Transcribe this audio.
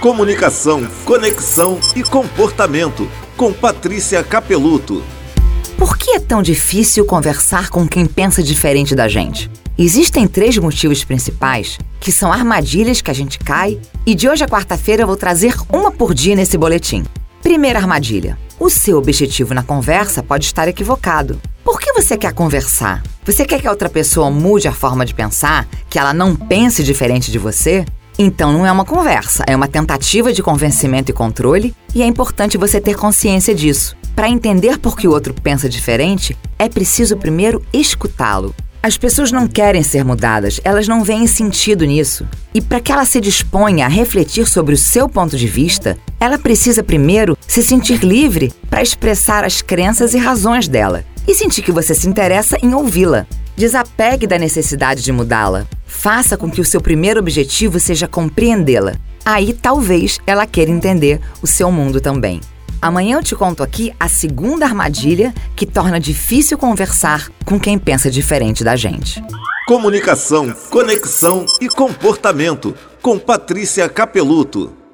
Comunicação, conexão e comportamento. Com Patrícia Capeluto. Por que é tão difícil conversar com quem pensa diferente da gente? Existem três motivos principais que são armadilhas que a gente cai, e de hoje a quarta-feira eu vou trazer uma por dia nesse boletim. Primeira armadilha: o seu objetivo na conversa pode estar equivocado. Por que você quer conversar? Você quer que a outra pessoa mude a forma de pensar, que ela não pense diferente de você? Então não é uma conversa, é uma tentativa de convencimento e controle, e é importante você ter consciência disso. Para entender por que o outro pensa diferente, é preciso primeiro escutá-lo. As pessoas não querem ser mudadas, elas não veem sentido nisso. E para que ela se disponha a refletir sobre o seu ponto de vista, ela precisa primeiro se sentir livre para expressar as crenças e razões dela e sentir que você se interessa em ouvi-la. Desapegue da necessidade de mudá-la. Faça com que o seu primeiro objetivo seja compreendê-la. Aí talvez ela queira entender o seu mundo também. Amanhã eu te conto aqui a segunda armadilha que torna difícil conversar com quem pensa diferente da gente. Comunicação, conexão e comportamento. Com Patrícia Capeluto.